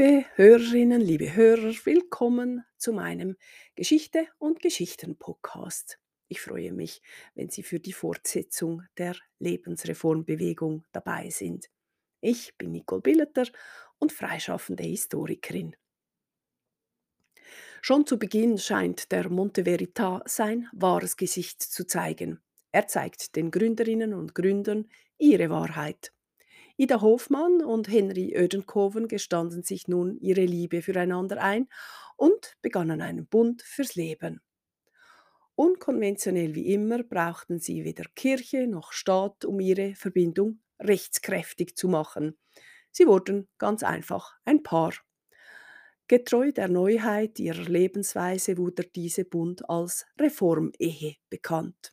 Liebe Hörerinnen, liebe Hörer, willkommen zu meinem Geschichte und Geschichten Podcast. Ich freue mich, wenn Sie für die Fortsetzung der Lebensreformbewegung dabei sind. Ich bin Nicole Billeter und freischaffende Historikerin. Schon zu Beginn scheint der Monte Verita sein wahres Gesicht zu zeigen. Er zeigt den Gründerinnen und Gründern ihre Wahrheit. Ida Hofmann und Henry Ödenkoven gestanden sich nun ihre Liebe füreinander ein und begannen einen Bund fürs Leben. Unkonventionell wie immer brauchten sie weder Kirche noch Staat, um ihre Verbindung rechtskräftig zu machen. Sie wurden ganz einfach ein Paar. Getreu der Neuheit ihrer Lebensweise wurde diese Bund als Reformehe bekannt.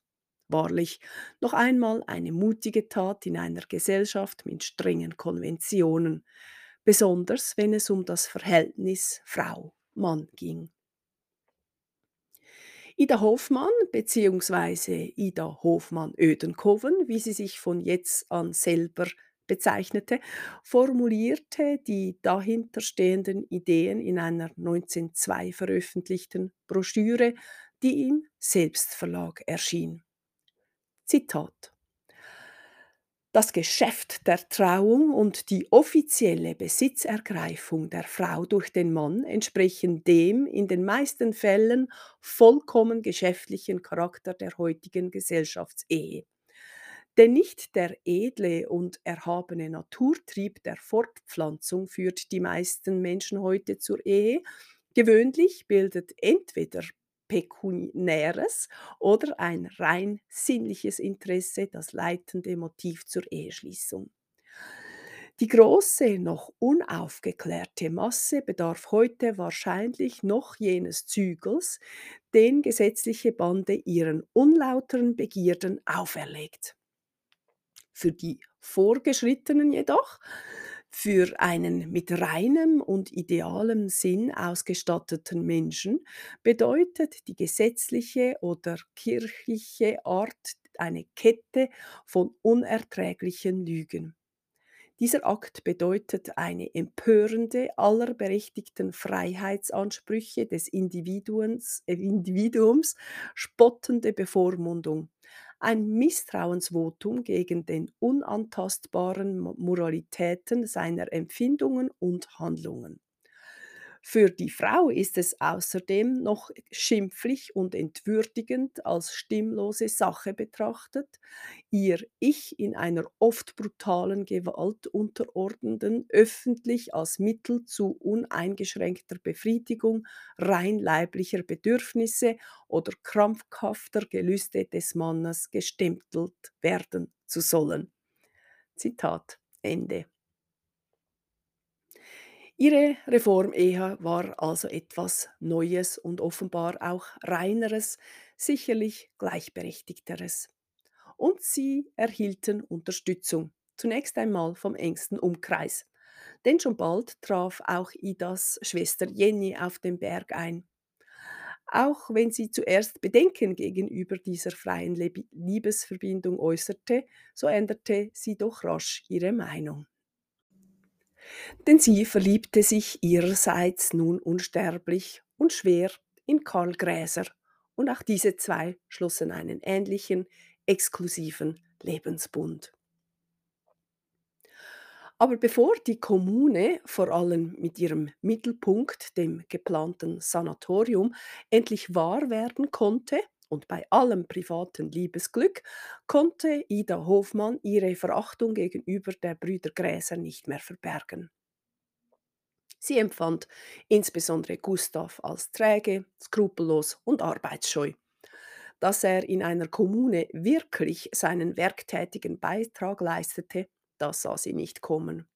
Wahrlich noch einmal eine mutige Tat in einer Gesellschaft mit strengen Konventionen, besonders wenn es um das Verhältnis Frau-Mann ging. Ida Hofmann bzw. Ida Hofmann-Ödenkoven, wie sie sich von jetzt an selber bezeichnete, formulierte die dahinterstehenden Ideen in einer 1902 veröffentlichten Broschüre, die im Selbstverlag erschien. Zitat das Geschäft der Trauung und die offizielle Besitzergreifung der Frau durch den Mann entsprechen dem in den meisten Fällen vollkommen geschäftlichen Charakter der heutigen Gesellschaftsehe. Denn nicht der edle und erhabene Naturtrieb der Fortpflanzung führt die meisten Menschen heute zur Ehe. Gewöhnlich bildet entweder pekuniäres oder ein rein sinnliches Interesse das leitende Motiv zur Eheschließung. Die große, noch unaufgeklärte Masse bedarf heute wahrscheinlich noch jenes Zügels, den gesetzliche Bande ihren unlauteren Begierden auferlegt. Für die Vorgeschrittenen jedoch für einen mit reinem und idealem Sinn ausgestatteten Menschen bedeutet die gesetzliche oder kirchliche Art eine Kette von unerträglichen Lügen. Dieser Akt bedeutet eine empörende aller berechtigten Freiheitsansprüche des Individuums, äh, Individuums spottende Bevormundung ein Misstrauensvotum gegen den unantastbaren Moralitäten seiner Empfindungen und Handlungen. Für die Frau ist es außerdem noch schimpflich und entwürdigend als stimmlose Sache betrachtet, ihr Ich in einer oft brutalen Gewalt unterordnenden öffentlich als Mittel zu uneingeschränkter Befriedigung rein leiblicher Bedürfnisse oder krampfhafter Gelüste des Mannes gestempelt werden zu sollen. Zitat Ende. Ihre Reformehe war also etwas Neues und offenbar auch reineres, sicherlich gleichberechtigteres. Und sie erhielten Unterstützung, zunächst einmal vom engsten Umkreis. Denn schon bald traf auch Idas Schwester Jenny auf dem Berg ein. Auch wenn sie zuerst Bedenken gegenüber dieser freien Liebesverbindung äußerte, so änderte sie doch rasch ihre Meinung denn sie verliebte sich ihrerseits nun unsterblich und schwer in Karl Gräser, und auch diese zwei schlossen einen ähnlichen, exklusiven Lebensbund. Aber bevor die Kommune, vor allem mit ihrem Mittelpunkt, dem geplanten Sanatorium, endlich wahr werden konnte, und bei allem privaten Liebesglück konnte Ida Hofmann ihre Verachtung gegenüber der Brüder Gräser nicht mehr verbergen. Sie empfand insbesondere Gustav als träge, skrupellos und arbeitsscheu. Dass er in einer Kommune wirklich seinen werktätigen Beitrag leistete, das sah sie nicht kommen.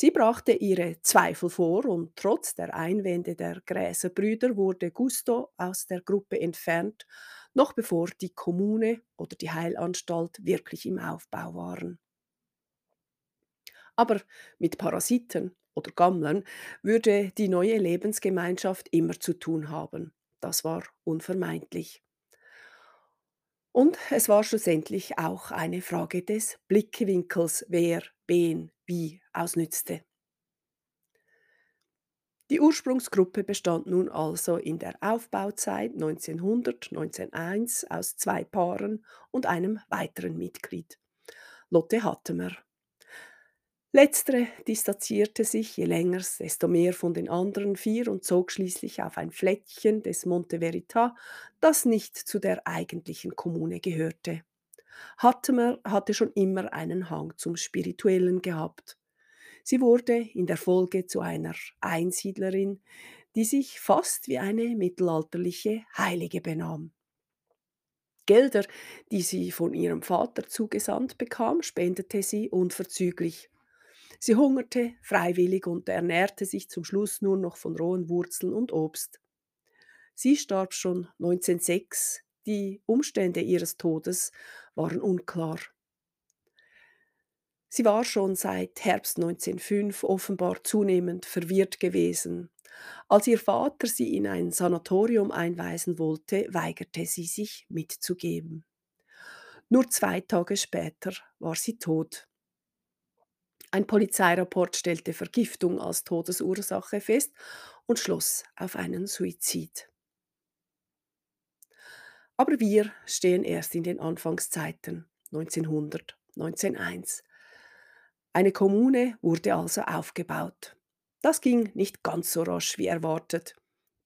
Sie brachte ihre Zweifel vor und trotz der Einwände der Gräserbrüder wurde Gusto aus der Gruppe entfernt, noch bevor die Kommune oder die Heilanstalt wirklich im Aufbau waren. Aber mit Parasiten oder Gammlern würde die neue Lebensgemeinschaft immer zu tun haben. Das war unvermeidlich. Und es war schlussendlich auch eine Frage des Blickwinkels, wer wen wie ausnützte. Die Ursprungsgruppe bestand nun also in der Aufbauzeit 1900-1901 aus zwei Paaren und einem weiteren Mitglied, Lotte Hattemer. Letztere distanzierte sich je länger, desto mehr von den anderen vier und zog schließlich auf ein Fleckchen des Monte Verita, das nicht zu der eigentlichen Kommune gehörte. Hattemer hatte schon immer einen Hang zum Spirituellen gehabt. Sie wurde in der Folge zu einer Einsiedlerin, die sich fast wie eine mittelalterliche Heilige benahm. Gelder, die sie von ihrem Vater zugesandt bekam, spendete sie unverzüglich. Sie hungerte freiwillig und ernährte sich zum Schluss nur noch von rohen Wurzeln und Obst. Sie starb schon 1906. Die Umstände ihres Todes waren unklar. Sie war schon seit Herbst 1905 offenbar zunehmend verwirrt gewesen. Als ihr Vater sie in ein Sanatorium einweisen wollte, weigerte sie sich mitzugeben. Nur zwei Tage später war sie tot. Ein Polizeirapport stellte Vergiftung als Todesursache fest und schloss auf einen Suizid. Aber wir stehen erst in den Anfangszeiten 1900, 1901. Eine Kommune wurde also aufgebaut. Das ging nicht ganz so rasch wie erwartet,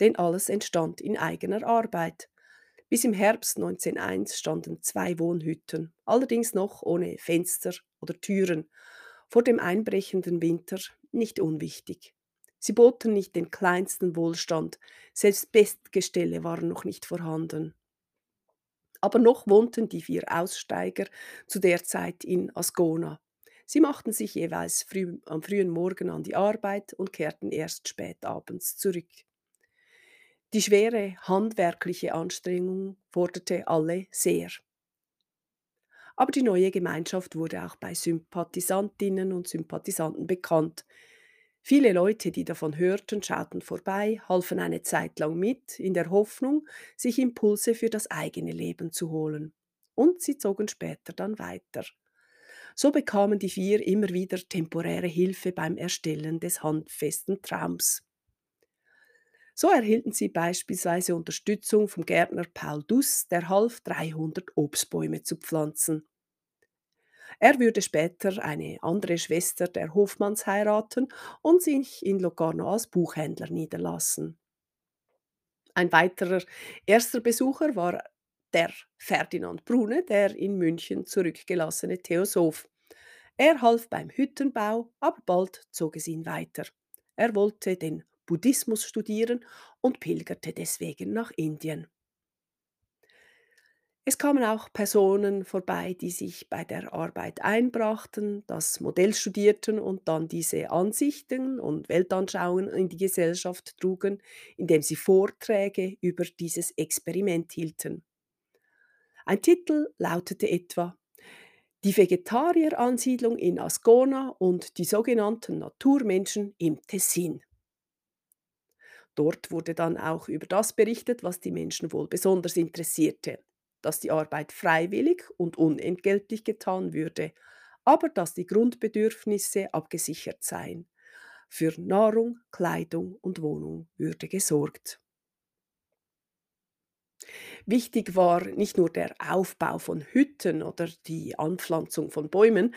denn alles entstand in eigener Arbeit. Bis im Herbst 1901 standen zwei Wohnhütten, allerdings noch ohne Fenster oder Türen, vor dem einbrechenden Winter nicht unwichtig. Sie boten nicht den kleinsten Wohlstand, selbst Bestgestelle waren noch nicht vorhanden. Aber noch wohnten die vier Aussteiger zu der Zeit in Ascona. Sie machten sich jeweils früh, am frühen Morgen an die Arbeit und kehrten erst spät abends zurück. Die schwere handwerkliche Anstrengung forderte alle sehr. Aber die neue Gemeinschaft wurde auch bei Sympathisantinnen und Sympathisanten bekannt. Viele Leute, die davon hörten, schauten vorbei, halfen eine Zeit lang mit, in der Hoffnung, sich Impulse für das eigene Leben zu holen. Und sie zogen später dann weiter. So bekamen die vier immer wieder temporäre Hilfe beim Erstellen des handfesten Traums. So erhielten sie beispielsweise Unterstützung vom Gärtner Paul Duss, der half, 300 Obstbäume zu pflanzen. Er würde später eine andere Schwester der Hofmanns heiraten und sich in Locarno als Buchhändler niederlassen. Ein weiterer erster Besucher war der Ferdinand Brune, der in München zurückgelassene Theosoph. Er half beim Hüttenbau, aber bald zog es ihn weiter. Er wollte den Buddhismus studieren und pilgerte deswegen nach Indien. Es kamen auch Personen vorbei, die sich bei der Arbeit einbrachten, das Modell studierten und dann diese Ansichten und Weltanschauungen in die Gesellschaft trugen, indem sie Vorträge über dieses Experiment hielten. Ein Titel lautete etwa Die Vegetarieransiedlung in Ascona und die sogenannten Naturmenschen im Tessin. Dort wurde dann auch über das berichtet, was die Menschen wohl besonders interessierte, dass die Arbeit freiwillig und unentgeltlich getan würde, aber dass die Grundbedürfnisse abgesichert seien. Für Nahrung, Kleidung und Wohnung würde gesorgt. Wichtig war nicht nur der Aufbau von Hütten oder die Anpflanzung von Bäumen,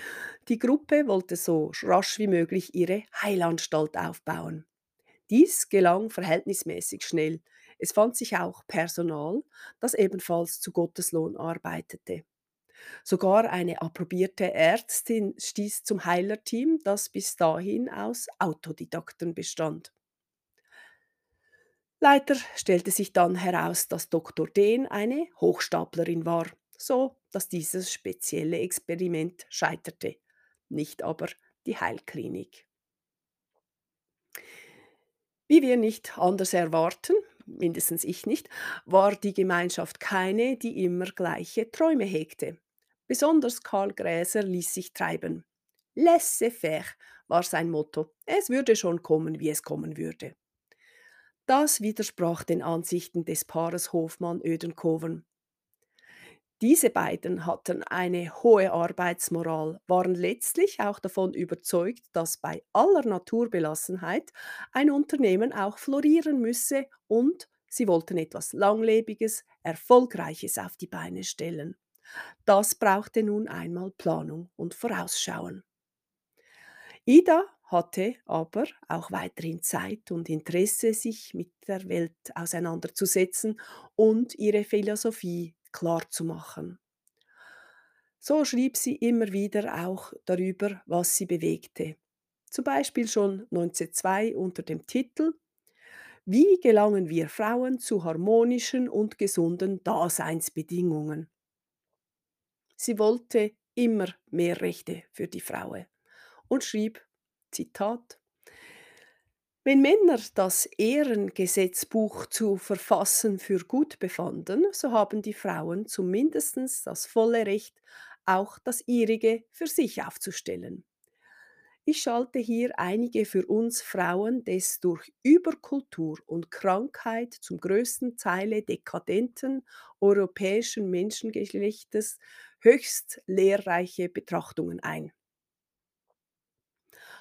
die Gruppe wollte so rasch wie möglich ihre Heilanstalt aufbauen. Dies gelang verhältnismäßig schnell. Es fand sich auch Personal, das ebenfalls zu Gotteslohn arbeitete. Sogar eine approbierte Ärztin stieß zum Heilerteam, das bis dahin aus Autodidakten bestand. Leider stellte sich dann heraus, dass Dr. Dehn eine Hochstaplerin war, so dass dieses spezielle Experiment scheiterte, nicht aber die Heilklinik. Wie wir nicht anders erwarten, mindestens ich nicht, war die Gemeinschaft keine, die immer gleiche Träume hegte. Besonders Karl Gräser ließ sich treiben. Laissez-faire war sein Motto. Es würde schon kommen, wie es kommen würde. Das widersprach den Ansichten des Paares Hofmann-Ödenkoven. Diese beiden hatten eine hohe Arbeitsmoral, waren letztlich auch davon überzeugt, dass bei aller Naturbelassenheit ein Unternehmen auch florieren müsse und sie wollten etwas Langlebiges, Erfolgreiches auf die Beine stellen. Das brauchte nun einmal Planung und Vorausschauen. Ida hatte aber auch weiterhin Zeit und Interesse, sich mit der Welt auseinanderzusetzen und ihre Philosophie klarzumachen. So schrieb sie immer wieder auch darüber, was sie bewegte. Zum Beispiel schon 1902 unter dem Titel Wie gelangen wir Frauen zu harmonischen und gesunden Daseinsbedingungen? Sie wollte immer mehr Rechte für die Frau und schrieb, Zitat, wenn Männer das Ehrengesetzbuch zu verfassen für gut befanden, so haben die Frauen zumindest das volle Recht, auch das ihrige für sich aufzustellen. Ich schalte hier einige für uns Frauen des durch Überkultur und Krankheit zum größten Teile dekadenten europäischen Menschengeschlechtes höchst lehrreiche Betrachtungen ein.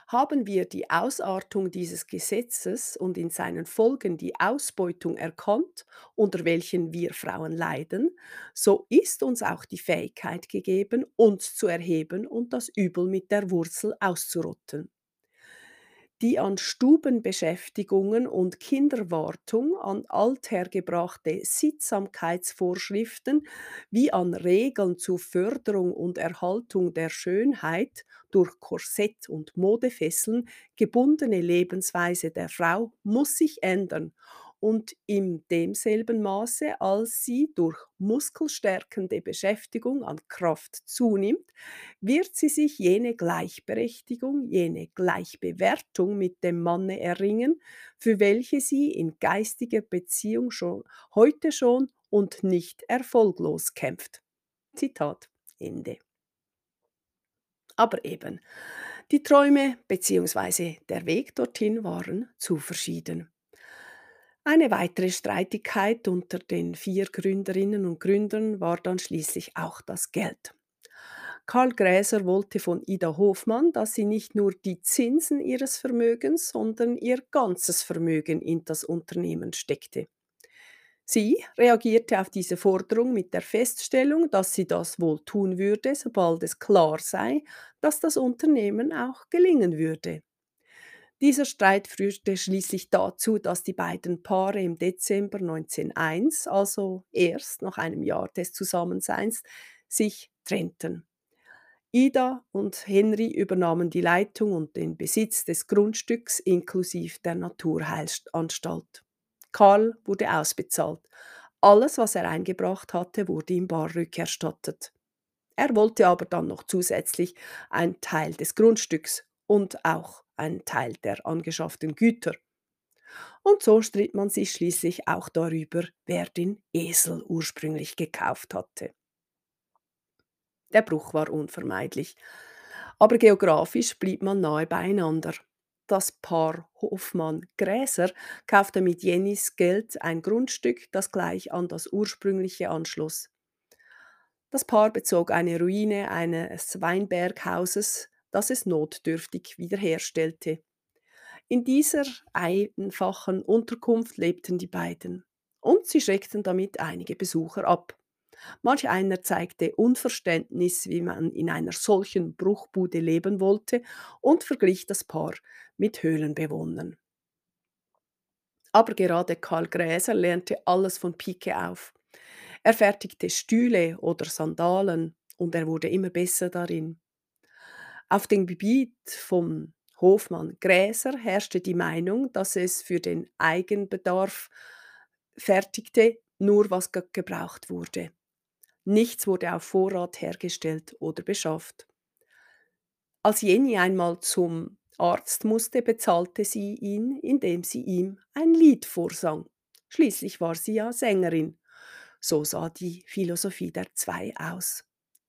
Haben wir die Ausartung dieses Gesetzes und in seinen Folgen die Ausbeutung erkannt, unter welchen wir Frauen leiden, so ist uns auch die Fähigkeit gegeben, uns zu erheben und das Übel mit der Wurzel auszurotten die an Stubenbeschäftigungen und Kinderwartung, an althergebrachte Sittsamkeitsvorschriften wie an Regeln zur Förderung und Erhaltung der Schönheit durch Korsett und Modefesseln gebundene Lebensweise der Frau muss sich ändern und in demselben Maße, als sie durch muskelstärkende Beschäftigung an Kraft zunimmt, wird sie sich jene Gleichberechtigung, jene Gleichbewertung mit dem Manne erringen, für welche sie in geistiger Beziehung schon heute schon und nicht erfolglos kämpft. Zitat Ende. Aber eben, die Träume bzw. der Weg dorthin waren zu verschieden. Eine weitere Streitigkeit unter den vier Gründerinnen und Gründern war dann schließlich auch das Geld. Karl Gräser wollte von Ida Hofmann, dass sie nicht nur die Zinsen ihres Vermögens, sondern ihr ganzes Vermögen in das Unternehmen steckte. Sie reagierte auf diese Forderung mit der Feststellung, dass sie das wohl tun würde, sobald es klar sei, dass das Unternehmen auch gelingen würde. Dieser Streit führte schließlich dazu, dass die beiden Paare im Dezember 1901, also erst nach einem Jahr des Zusammenseins, sich trennten. Ida und Henry übernahmen die Leitung und den Besitz des Grundstücks inklusive der Naturheilanstalt. Karl wurde ausbezahlt. Alles, was er eingebracht hatte, wurde ihm bar rückerstattet. Er wollte aber dann noch zusätzlich einen Teil des Grundstücks und auch einen Teil der angeschafften Güter. Und so stritt man sich schließlich auch darüber, wer den Esel ursprünglich gekauft hatte. Der Bruch war unvermeidlich, aber geografisch blieb man nahe beieinander. Das Paar Hofmann-Gräser kaufte mit Jennys Geld ein Grundstück, das gleich an das ursprüngliche anschloss. Das Paar bezog eine Ruine eines Weinberghauses, das es notdürftig wiederherstellte. In dieser einfachen Unterkunft lebten die beiden und sie schreckten damit einige Besucher ab. Manch einer zeigte Unverständnis, wie man in einer solchen Bruchbude leben wollte und verglich das Paar mit Höhlenbewohnern. Aber gerade Karl Gräser lernte alles von Pike auf. Er fertigte Stühle oder Sandalen und er wurde immer besser darin. Auf dem Gebiet von Hofmann Gräser herrschte die Meinung, dass es für den Eigenbedarf fertigte, nur was gebraucht wurde. Nichts wurde auf Vorrat hergestellt oder beschafft. Als Jenny einmal zum Arzt musste, bezahlte sie ihn, indem sie ihm ein Lied vorsang. Schließlich war sie ja Sängerin. So sah die Philosophie der zwei aus.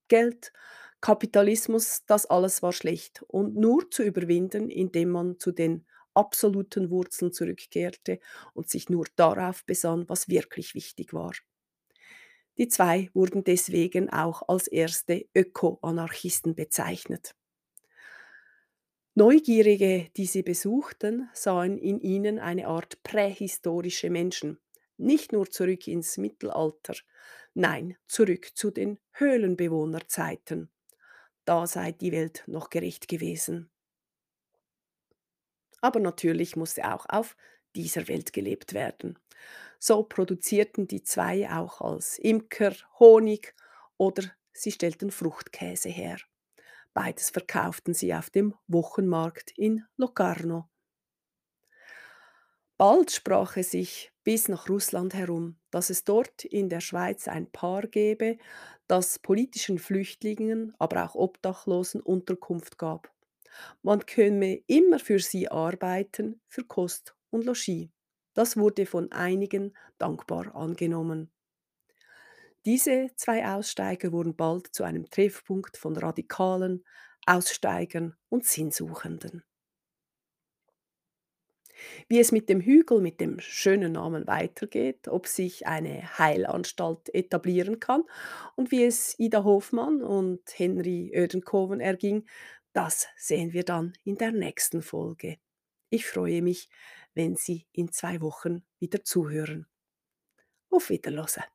Geld Kapitalismus, das alles war schlecht und nur zu überwinden, indem man zu den absoluten Wurzeln zurückkehrte und sich nur darauf besann, was wirklich wichtig war. Die zwei wurden deswegen auch als erste Öko-Anarchisten bezeichnet. Neugierige, die sie besuchten, sahen in ihnen eine Art prähistorische Menschen, nicht nur zurück ins Mittelalter, nein, zurück zu den Höhlenbewohnerzeiten. Da sei die Welt noch gerecht gewesen. Aber natürlich musste auch auf dieser Welt gelebt werden. So produzierten die zwei auch als Imker Honig oder sie stellten Fruchtkäse her. Beides verkauften sie auf dem Wochenmarkt in Locarno. Bald sprach es sich bis nach Russland herum, dass es dort in der Schweiz ein Paar gäbe, das politischen Flüchtlingen, aber auch Obdachlosen Unterkunft gab. Man könne immer für sie arbeiten, für Kost und Logis. Das wurde von einigen dankbar angenommen. Diese zwei Aussteiger wurden bald zu einem Treffpunkt von Radikalen, Aussteigern und Sinnsuchenden. Wie es mit dem Hügel mit dem schönen Namen weitergeht, ob sich eine Heilanstalt etablieren kann und wie es Ida Hofmann und Henry Ödenkoven erging, das sehen wir dann in der nächsten Folge. Ich freue mich, wenn Sie in zwei Wochen wieder zuhören. Auf Wiederhören.